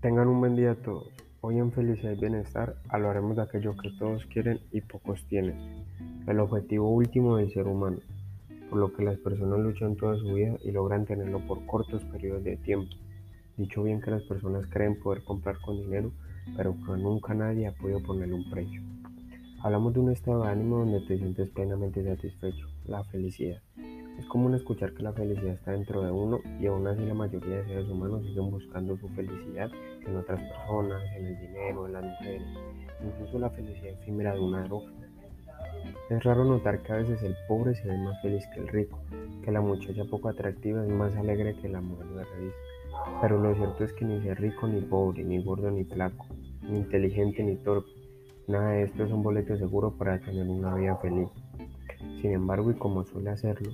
Tengan un buen día todos. Hoy en Felicidad y Bienestar hablaremos de aquello que todos quieren y pocos tienen. El objetivo último del ser humano, por lo que las personas luchan toda su vida y logran tenerlo por cortos periodos de tiempo. Dicho bien que las personas creen poder comprar con dinero, pero que nunca nadie ha podido ponerle un precio. Hablamos de un estado de ánimo donde te sientes plenamente satisfecho, la felicidad. Es común escuchar que la felicidad está dentro de uno y aún así la mayoría de seres humanos siguen buscando su felicidad en otras personas, en el dinero, en las mujeres, incluso la felicidad efímera de una droga. Es raro notar que a veces el pobre se ve más feliz que el rico, que la muchacha poco atractiva es más alegre que la mujer de revista. Pero lo cierto es que ni ser rico ni pobre, ni gordo ni flaco, ni inteligente ni torpe, nada de esto es un boleto seguro para tener una vida feliz. Sin embargo, y como suele hacerlo,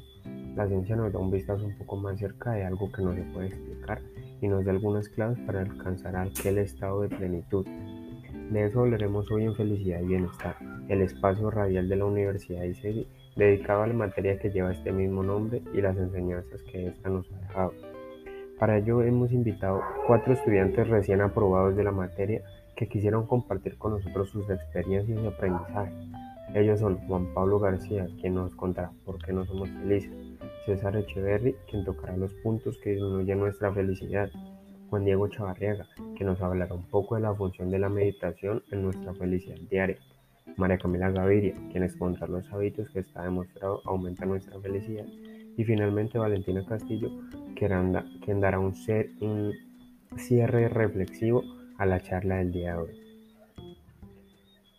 la ciencia nos da un vistazo un poco más cerca de algo que no se puede explicar y nos da algunas claves para alcanzar aquel estado de plenitud. De eso hablaremos hoy en Felicidad y Bienestar, el espacio radial de la Universidad de ICESI dedicado a la materia que lleva este mismo nombre y las enseñanzas que ésta nos ha dejado. Para ello hemos invitado cuatro estudiantes recién aprobados de la materia que quisieron compartir con nosotros sus experiencias y aprendizaje. Ellos son Juan Pablo García, quien nos contará por qué no somos felices, César Echeverry, quien tocará los puntos que disminuyen nuestra felicidad, Juan Diego Chavarriaga, que nos hablará un poco de la función de la meditación en nuestra felicidad diaria, María Camila Gaviria, quien expondrá los hábitos que está demostrado aumentan nuestra felicidad, y finalmente Valentina Castillo, quien dará un, un cierre reflexivo a la charla del día de hoy.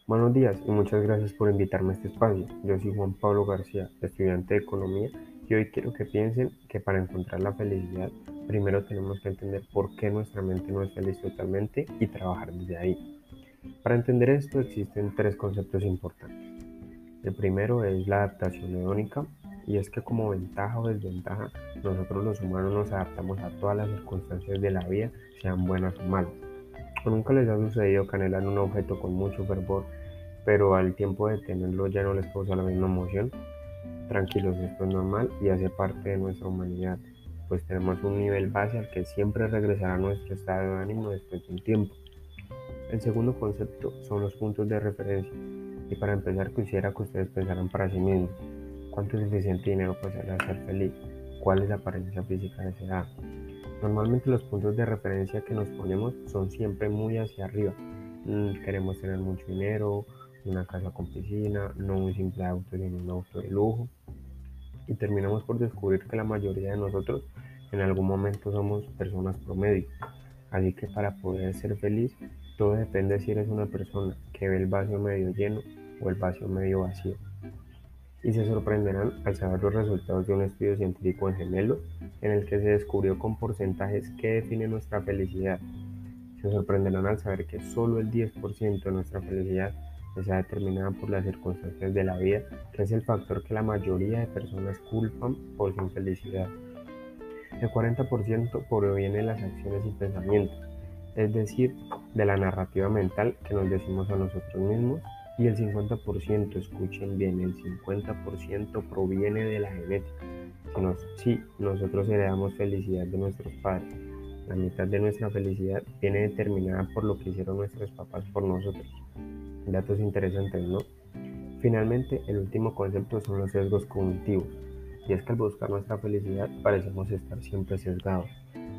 Buenos días y muchas gracias por invitarme a este espacio. Yo soy Juan Pablo García, estudiante de Economía y hoy quiero que piensen que para encontrar la felicidad, primero tenemos que entender por qué nuestra mente no es feliz totalmente y trabajar desde ahí. Para entender esto existen tres conceptos importantes. El primero es la adaptación hedónica y es que como ventaja o desventaja, nosotros los humanos nos adaptamos a todas las circunstancias de la vida, sean buenas o malas. O nunca les ha sucedido que anhelan un objeto con mucho fervor, pero al tiempo de tenerlo ya no les causa la misma emoción. Tranquilos, esto es normal y hace parte de nuestra humanidad, pues tenemos un nivel base al que siempre regresará nuestro estado de ánimo después de un tiempo. El segundo concepto son los puntos de referencia, y para empezar quisiera que ustedes pensaran para sí mismos, ¿cuánto es suficiente dinero para ser feliz? ¿Cuál es la apariencia física deseada? Normalmente los puntos de referencia que nos ponemos son siempre muy hacia arriba. Mm, queremos tener mucho dinero, una casa con piscina, no un simple auto, sino un auto de lujo. Y terminamos por descubrir que la mayoría de nosotros en algún momento somos personas promedio. Así que para poder ser feliz, todo depende si eres una persona que ve el vacío medio lleno o el vacío medio vacío. Y se sorprenderán al saber los resultados de un estudio científico en gemelos en el que se descubrió con porcentajes que define nuestra felicidad. Se sorprenderán al saber que solo el 10% de nuestra felicidad sea determinada por las circunstancias de la vida, que es el factor que la mayoría de personas culpan por su infelicidad. El 40% proviene de las acciones y pensamientos, es decir, de la narrativa mental que nos decimos a nosotros mismos, y el 50%, escuchen bien, el 50% proviene de la genética. Si, si nosotros heredamos felicidad de nuestros padres, la mitad de nuestra felicidad viene determinada por lo que hicieron nuestros papás por nosotros datos interesantes, ¿no? Finalmente, el último concepto son los sesgos cognitivos, y es que al buscar nuestra felicidad parecemos estar siempre sesgados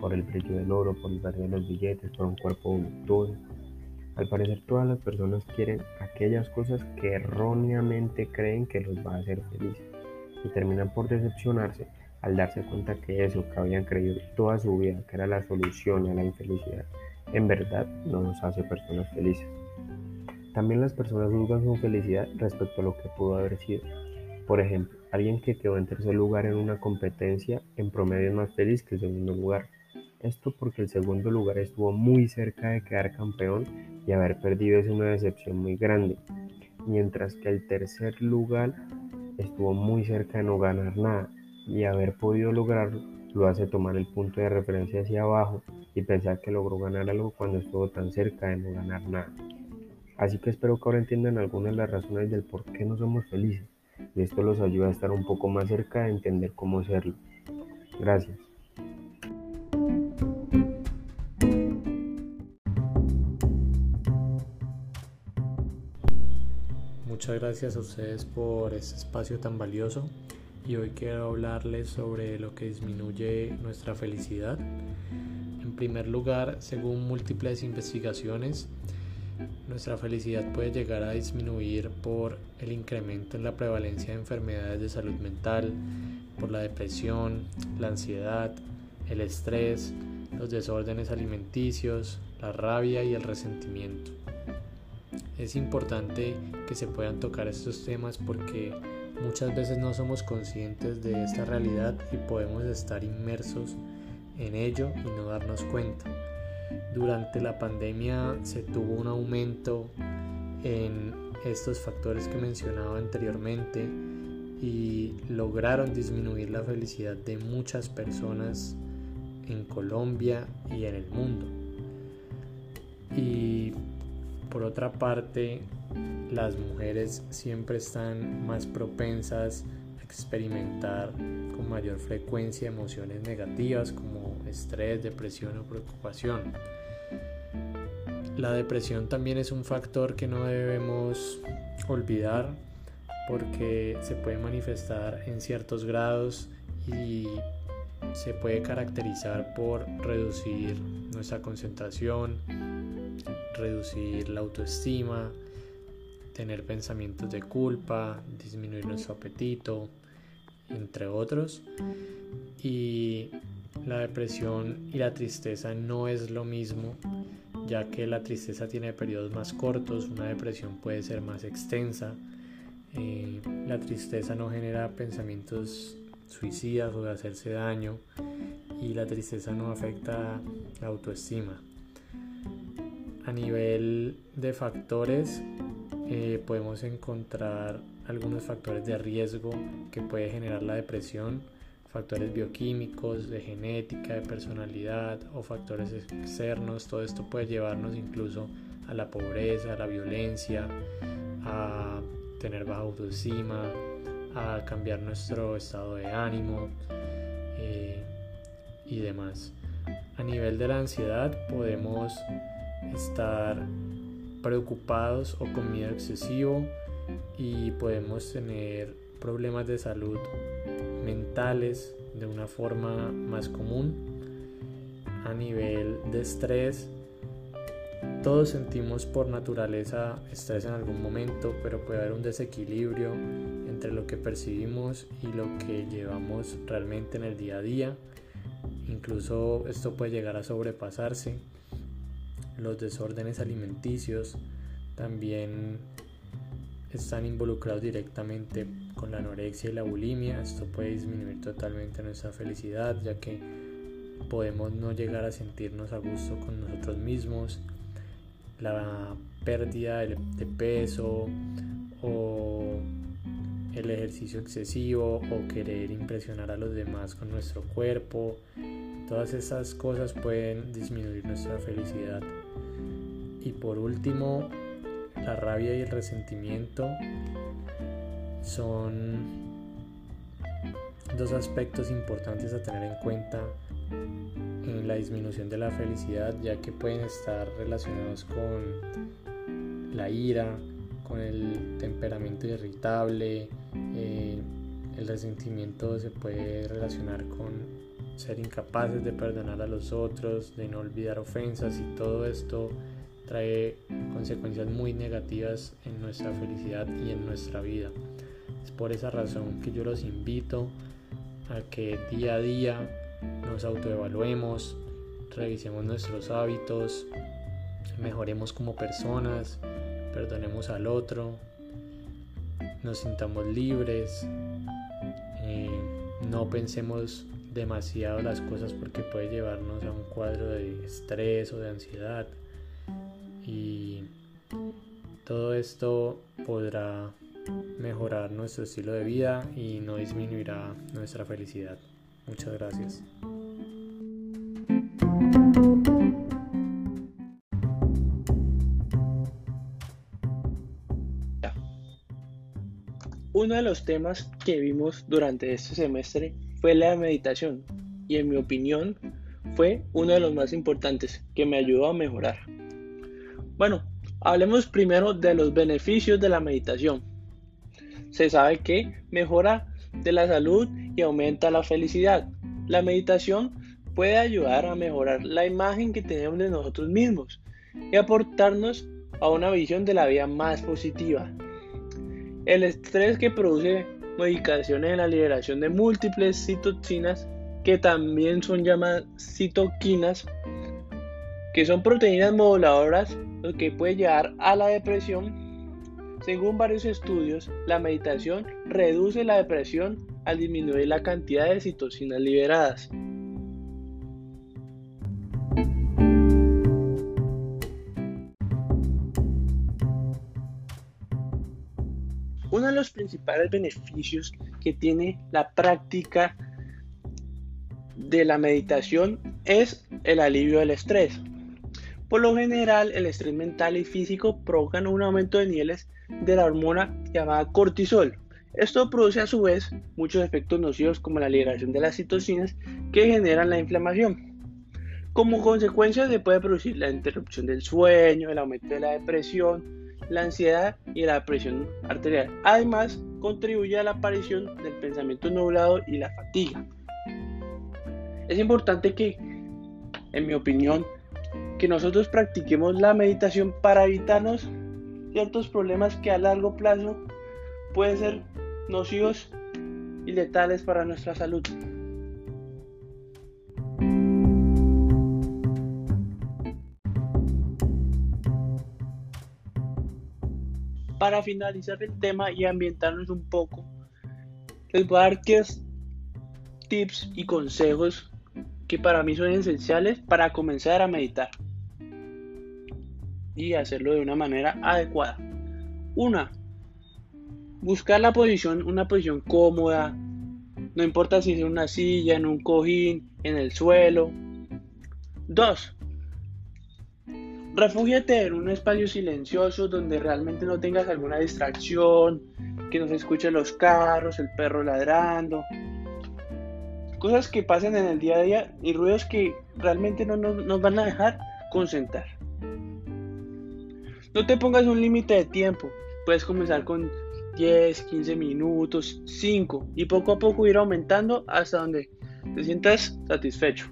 por el precio del oro, por el valor de los billetes, por un cuerpo voluptuoso. Al parecer todas las personas quieren aquellas cosas que erróneamente creen que los va a hacer felices y terminan por decepcionarse al darse cuenta que eso que habían creído toda su vida que era la solución a la infelicidad, en verdad no nos hace personas felices. También las personas juzgan su felicidad respecto a lo que pudo haber sido. Por ejemplo, alguien que quedó en tercer lugar en una competencia en promedio es más feliz que el segundo lugar. Esto porque el segundo lugar estuvo muy cerca de quedar campeón y haber perdido es una decepción muy grande. Mientras que el tercer lugar estuvo muy cerca de no ganar nada y haber podido lograrlo lo hace tomar el punto de referencia hacia abajo y pensar que logró ganar algo cuando estuvo tan cerca de no ganar nada. Así que espero que ahora entiendan algunas de las razones del por qué no somos felices y esto los ayuda a estar un poco más cerca de entender cómo serlo. Gracias. Muchas gracias a ustedes por este espacio tan valioso y hoy quiero hablarles sobre lo que disminuye nuestra felicidad. En primer lugar, según múltiples investigaciones, nuestra felicidad puede llegar a disminuir por el incremento en la prevalencia de enfermedades de salud mental, por la depresión, la ansiedad, el estrés, los desórdenes alimenticios, la rabia y el resentimiento. Es importante que se puedan tocar estos temas porque muchas veces no somos conscientes de esta realidad y podemos estar inmersos en ello y no darnos cuenta. Durante la pandemia se tuvo un aumento en estos factores que mencionaba anteriormente y lograron disminuir la felicidad de muchas personas en Colombia y en el mundo. Y por otra parte, las mujeres siempre están más propensas a experimentar con mayor frecuencia emociones negativas como estrés, depresión o preocupación. La depresión también es un factor que no debemos olvidar porque se puede manifestar en ciertos grados y se puede caracterizar por reducir nuestra concentración, reducir la autoestima, tener pensamientos de culpa, disminuir nuestro apetito, entre otros. Y la depresión y la tristeza no es lo mismo, ya que la tristeza tiene periodos más cortos, una depresión puede ser más extensa. Eh, la tristeza no genera pensamientos suicidas o de hacerse daño y la tristeza no afecta la autoestima. A nivel de factores eh, podemos encontrar algunos factores de riesgo que puede generar la depresión, factores bioquímicos, de genética, de personalidad o factores externos. Todo esto puede llevarnos incluso a la pobreza, a la violencia, a tener baja autoestima, a cambiar nuestro estado de ánimo eh, y demás. A nivel de la ansiedad podemos estar preocupados o con miedo excesivo y podemos tener problemas de salud mentales de una forma más común. A nivel de estrés, todos sentimos por naturaleza estrés en algún momento, pero puede haber un desequilibrio entre lo que percibimos y lo que llevamos realmente en el día a día. Incluso esto puede llegar a sobrepasarse. Los desórdenes alimenticios también están involucrados directamente con la anorexia y la bulimia. Esto puede disminuir totalmente nuestra felicidad ya que podemos no llegar a sentirnos a gusto con nosotros mismos. La pérdida de peso o el ejercicio excesivo o querer impresionar a los demás con nuestro cuerpo. Todas esas cosas pueden disminuir nuestra felicidad. Y por último, la rabia y el resentimiento son dos aspectos importantes a tener en cuenta en la disminución de la felicidad, ya que pueden estar relacionados con la ira, con el temperamento irritable, eh, el resentimiento se puede relacionar con ser incapaces de perdonar a los otros, de no olvidar ofensas y todo esto trae consecuencias muy negativas en nuestra felicidad y en nuestra vida. Es por esa razón que yo los invito a que día a día nos autoevaluemos, revisemos nuestros hábitos, mejoremos como personas, perdonemos al otro, nos sintamos libres, eh, no pensemos demasiado las cosas porque puede llevarnos a un cuadro de estrés o de ansiedad. Y todo esto podrá mejorar nuestro estilo de vida y no disminuirá nuestra felicidad. Muchas gracias. Uno de los temas que vimos durante este semestre fue la meditación y en mi opinión fue uno de los más importantes que me ayudó a mejorar. Bueno, hablemos primero de los beneficios de la meditación. Se sabe que mejora de la salud y aumenta la felicidad. La meditación puede ayudar a mejorar la imagen que tenemos de nosotros mismos y aportarnos a una visión de la vida más positiva. El estrés que produce modificaciones en la liberación de múltiples citoxinas, que también son llamadas citoquinas, que son proteínas moduladoras, lo que puede llevar a la depresión. Según varios estudios, la meditación reduce la depresión al disminuir la cantidad de citocinas liberadas. Uno de los principales beneficios que tiene la práctica de la meditación es el alivio del estrés. Por lo general, el estrés mental y físico provocan un aumento de niveles de la hormona llamada cortisol. Esto produce a su vez muchos efectos nocivos como la liberación de las citocinas que generan la inflamación. Como consecuencia se puede producir la interrupción del sueño, el aumento de la depresión, la ansiedad y la presión arterial. Además, contribuye a la aparición del pensamiento nublado y la fatiga. Es importante que, en mi opinión, que nosotros practiquemos la meditación para evitarnos ciertos problemas que a largo plazo pueden ser nocivos y letales para nuestra salud. Para finalizar el tema y ambientarnos un poco, les voy a dar tips y consejos que para mí son esenciales para comenzar a meditar y hacerlo de una manera adecuada. Una, buscar la posición, una posición cómoda, no importa si es en una silla, en un cojín, en el suelo. Dos, refúgiate en un espacio silencioso donde realmente no tengas alguna distracción, que no se escuchen los carros, el perro ladrando, cosas que pasan en el día a día y ruidos que realmente no nos van a dejar concentrar. No te pongas un límite de tiempo. Puedes comenzar con 10, 15 minutos, 5 y poco a poco ir aumentando hasta donde te sientas satisfecho.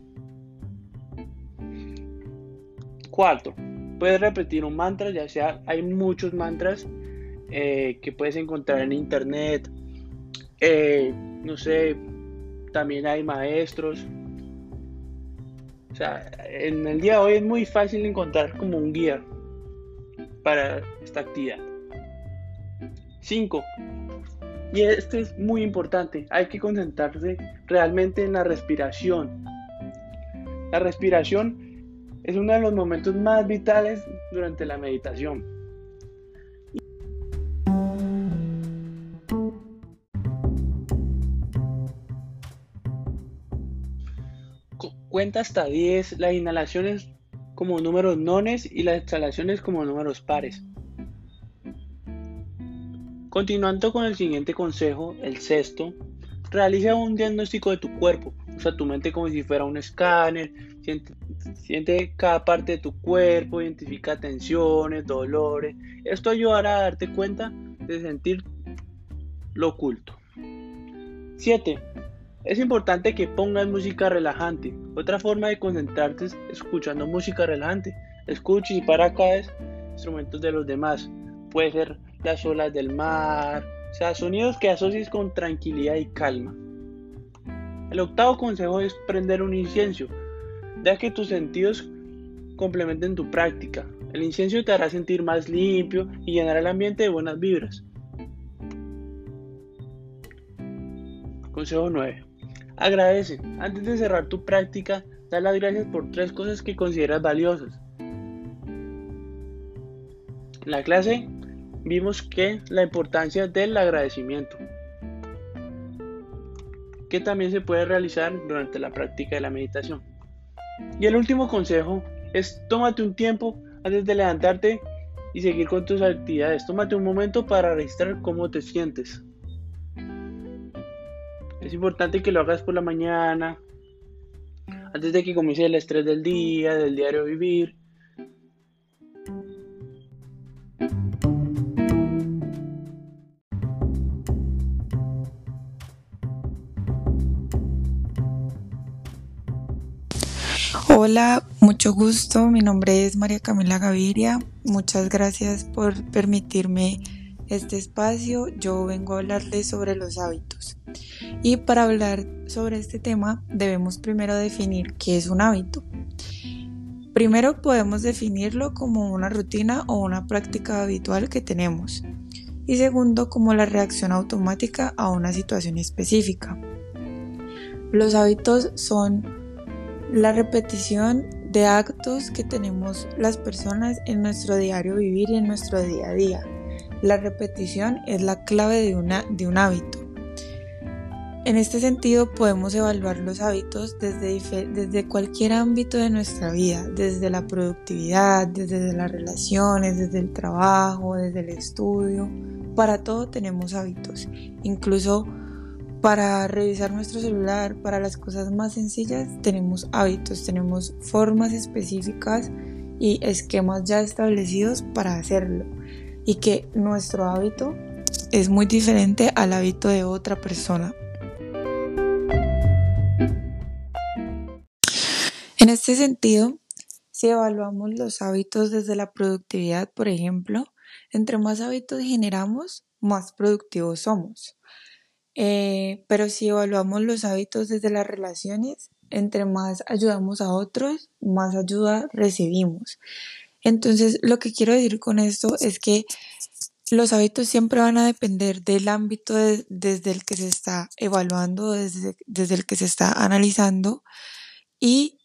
Cuarto, puedes repetir un mantra, ya sea hay muchos mantras eh, que puedes encontrar en internet. Eh, no sé, también hay maestros. O sea, en el día de hoy es muy fácil encontrar como un guía para esta actividad. 5. Y esto es muy importante, hay que concentrarse realmente en la respiración. La respiración es uno de los momentos más vitales durante la meditación. Cuenta hasta 10, la inhalación es como números nones y las exhalaciones como números pares. Continuando con el siguiente consejo, el sexto, realiza un diagnóstico de tu cuerpo. Usa tu mente como si fuera un escáner, siente, siente cada parte de tu cuerpo, identifica tensiones, dolores. Esto ayudará a darte cuenta de sentir lo oculto. 7. Es importante que pongas música relajante. Otra forma de concentrarte es escuchando música relajante. Escucha y para cada instrumentos de los demás. Puede ser las olas del mar, o sea, sonidos que asocies con tranquilidad y calma. El octavo consejo es prender un incienso. Deja que tus sentidos complementen tu práctica. El incienso te hará sentir más limpio y llenar el ambiente de buenas vibras. Consejo 9. Agradece. Antes de cerrar tu práctica, da las gracias por tres cosas que consideras valiosas. En la clase vimos que la importancia del agradecimiento, que también se puede realizar durante la práctica de la meditación. Y el último consejo es tómate un tiempo antes de levantarte y seguir con tus actividades. Tómate un momento para registrar cómo te sientes. Es importante que lo hagas por la mañana, antes de que comience el estrés del día, del diario vivir. Hola, mucho gusto. Mi nombre es María Camila Gaviria. Muchas gracias por permitirme este espacio. Yo vengo a hablarles sobre los hábitos. Y para hablar sobre este tema debemos primero definir qué es un hábito. Primero podemos definirlo como una rutina o una práctica habitual que tenemos. Y segundo como la reacción automática a una situación específica. Los hábitos son la repetición de actos que tenemos las personas en nuestro diario vivir y en nuestro día a día. La repetición es la clave de, de un hábito. En este sentido podemos evaluar los hábitos desde, desde cualquier ámbito de nuestra vida, desde la productividad, desde las relaciones, desde el trabajo, desde el estudio. Para todo tenemos hábitos, incluso para revisar nuestro celular, para las cosas más sencillas, tenemos hábitos, tenemos formas específicas y esquemas ya establecidos para hacerlo. Y que nuestro hábito es muy diferente al hábito de otra persona. En este sentido, si evaluamos los hábitos desde la productividad, por ejemplo, entre más hábitos generamos, más productivos somos. Eh, pero si evaluamos los hábitos desde las relaciones, entre más ayudamos a otros, más ayuda recibimos. Entonces, lo que quiero decir con esto es que los hábitos siempre van a depender del ámbito desde el que se está evaluando, desde, desde el que se está analizando y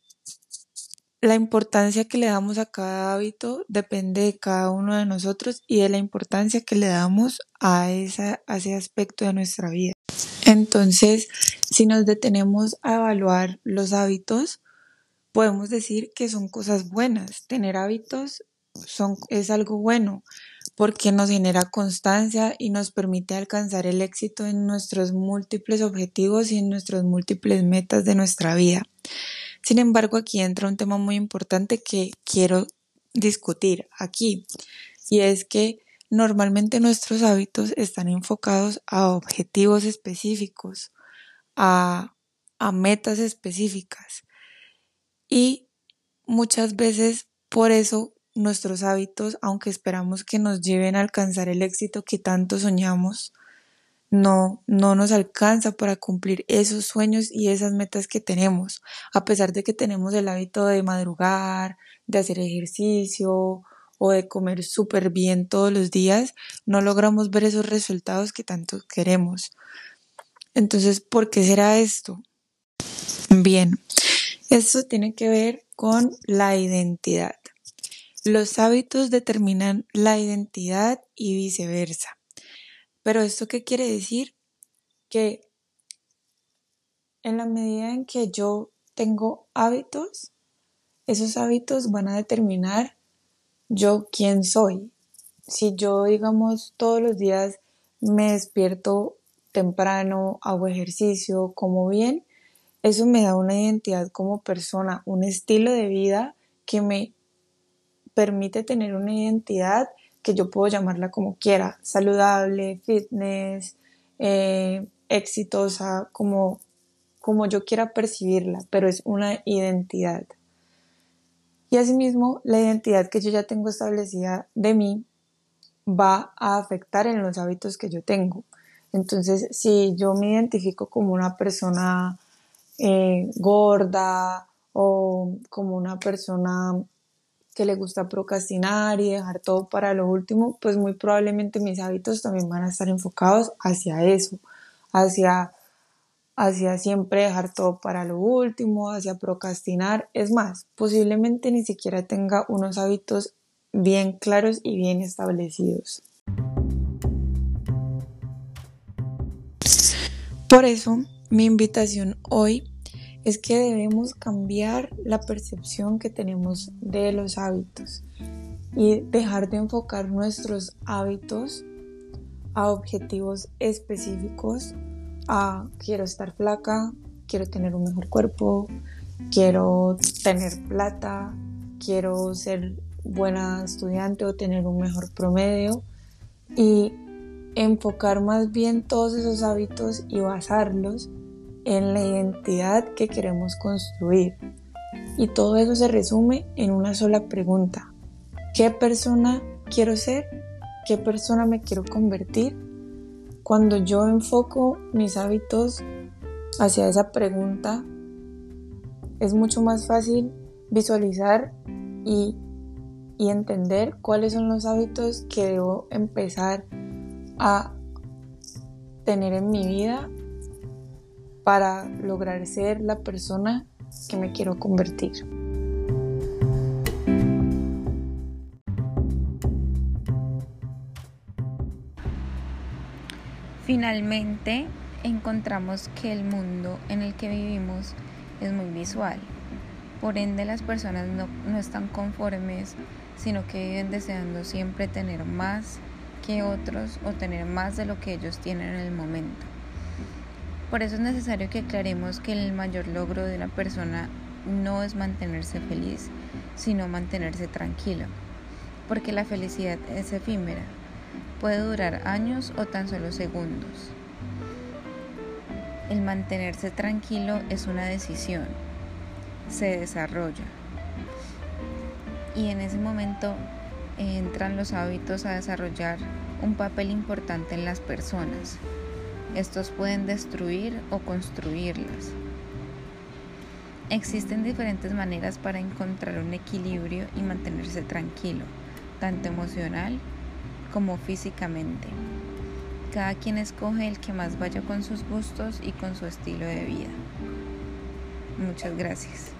la importancia que le damos a cada hábito depende de cada uno de nosotros y de la importancia que le damos a, ese aspecto de nuestra vida. Entonces, si nos detenemos a evaluar los hábitos, podemos decir que son cosas buenas. Tener hábitos es algo bueno porque nos genera constancia y nos permite alcanzar el éxito en nuestros múltiples objetivos y en nuestras múltiples metas de nuestra vida. Sin embargo, aquí entra un tema muy importante que quiero discutir aquí y es que normalmente nuestros hábitos están enfocados a objetivos específicos, a, a metas específicas y muchas veces por eso nuestros hábitos, aunque esperamos que nos lleven a alcanzar el éxito que tanto soñamos, no, no nos alcanza para cumplir esos sueños y esas metas que tenemos, a pesar de que tenemos el hábito de madrugar, de hacer ejercicio o de comer súper bien todos los días, no logramos ver esos resultados que tanto queremos. Entonces, ¿por qué será esto? Bien, esto tiene que ver con la identidad. Los hábitos determinan la identidad y viceversa. Pero esto qué quiere decir? Que en la medida en que yo tengo hábitos, esos hábitos van a determinar yo quién soy. Si yo, digamos, todos los días me despierto temprano, hago ejercicio, como bien, eso me da una identidad como persona, un estilo de vida que me permite tener una identidad que yo puedo llamarla como quiera, saludable, fitness, eh, exitosa, como, como yo quiera percibirla, pero es una identidad. Y asimismo, la identidad que yo ya tengo establecida de mí va a afectar en los hábitos que yo tengo. Entonces, si yo me identifico como una persona eh, gorda o como una persona que le gusta procrastinar y dejar todo para lo último, pues muy probablemente mis hábitos también van a estar enfocados hacia eso, hacia, hacia siempre dejar todo para lo último, hacia procrastinar. Es más, posiblemente ni siquiera tenga unos hábitos bien claros y bien establecidos. Por eso, mi invitación hoy es que debemos cambiar la percepción que tenemos de los hábitos y dejar de enfocar nuestros hábitos a objetivos específicos, a quiero estar flaca, quiero tener un mejor cuerpo, quiero tener plata, quiero ser buena estudiante o tener un mejor promedio y enfocar más bien todos esos hábitos y basarlos en la identidad que queremos construir Y todo eso se resume en una sola pregunta. ¿Qué persona quiero ser? ¿Qué persona me quiero convertir? Cuando yo enfoco mis hábitos hacia esa pregunta, es mucho más fácil visualizar y, y entender cuáles son los hábitos que debo empezar a tener en mi vida para lograr ser la persona que me quiero convertir. Finalmente, encontramos que el mundo en el que vivimos es muy visual. Por ende, las personas no, no están conformes, sino que viven deseando siempre tener más que otros o tener más de lo que ellos tienen en el momento. Por eso es necesario que aclaremos que el mayor logro de una persona no es mantenerse feliz, sino mantenerse tranquilo, porque la felicidad es efímera, puede durar años o tan solo segundos. El mantenerse tranquilo es una decisión, se desarrolla y en ese momento entran los hábitos a desarrollar un papel importante en las personas. Estos pueden destruir o construirlas. Existen diferentes maneras para encontrar un equilibrio y mantenerse tranquilo, tanto emocional como físicamente. Cada quien escoge el que más vaya con sus gustos y con su estilo de vida. Muchas gracias.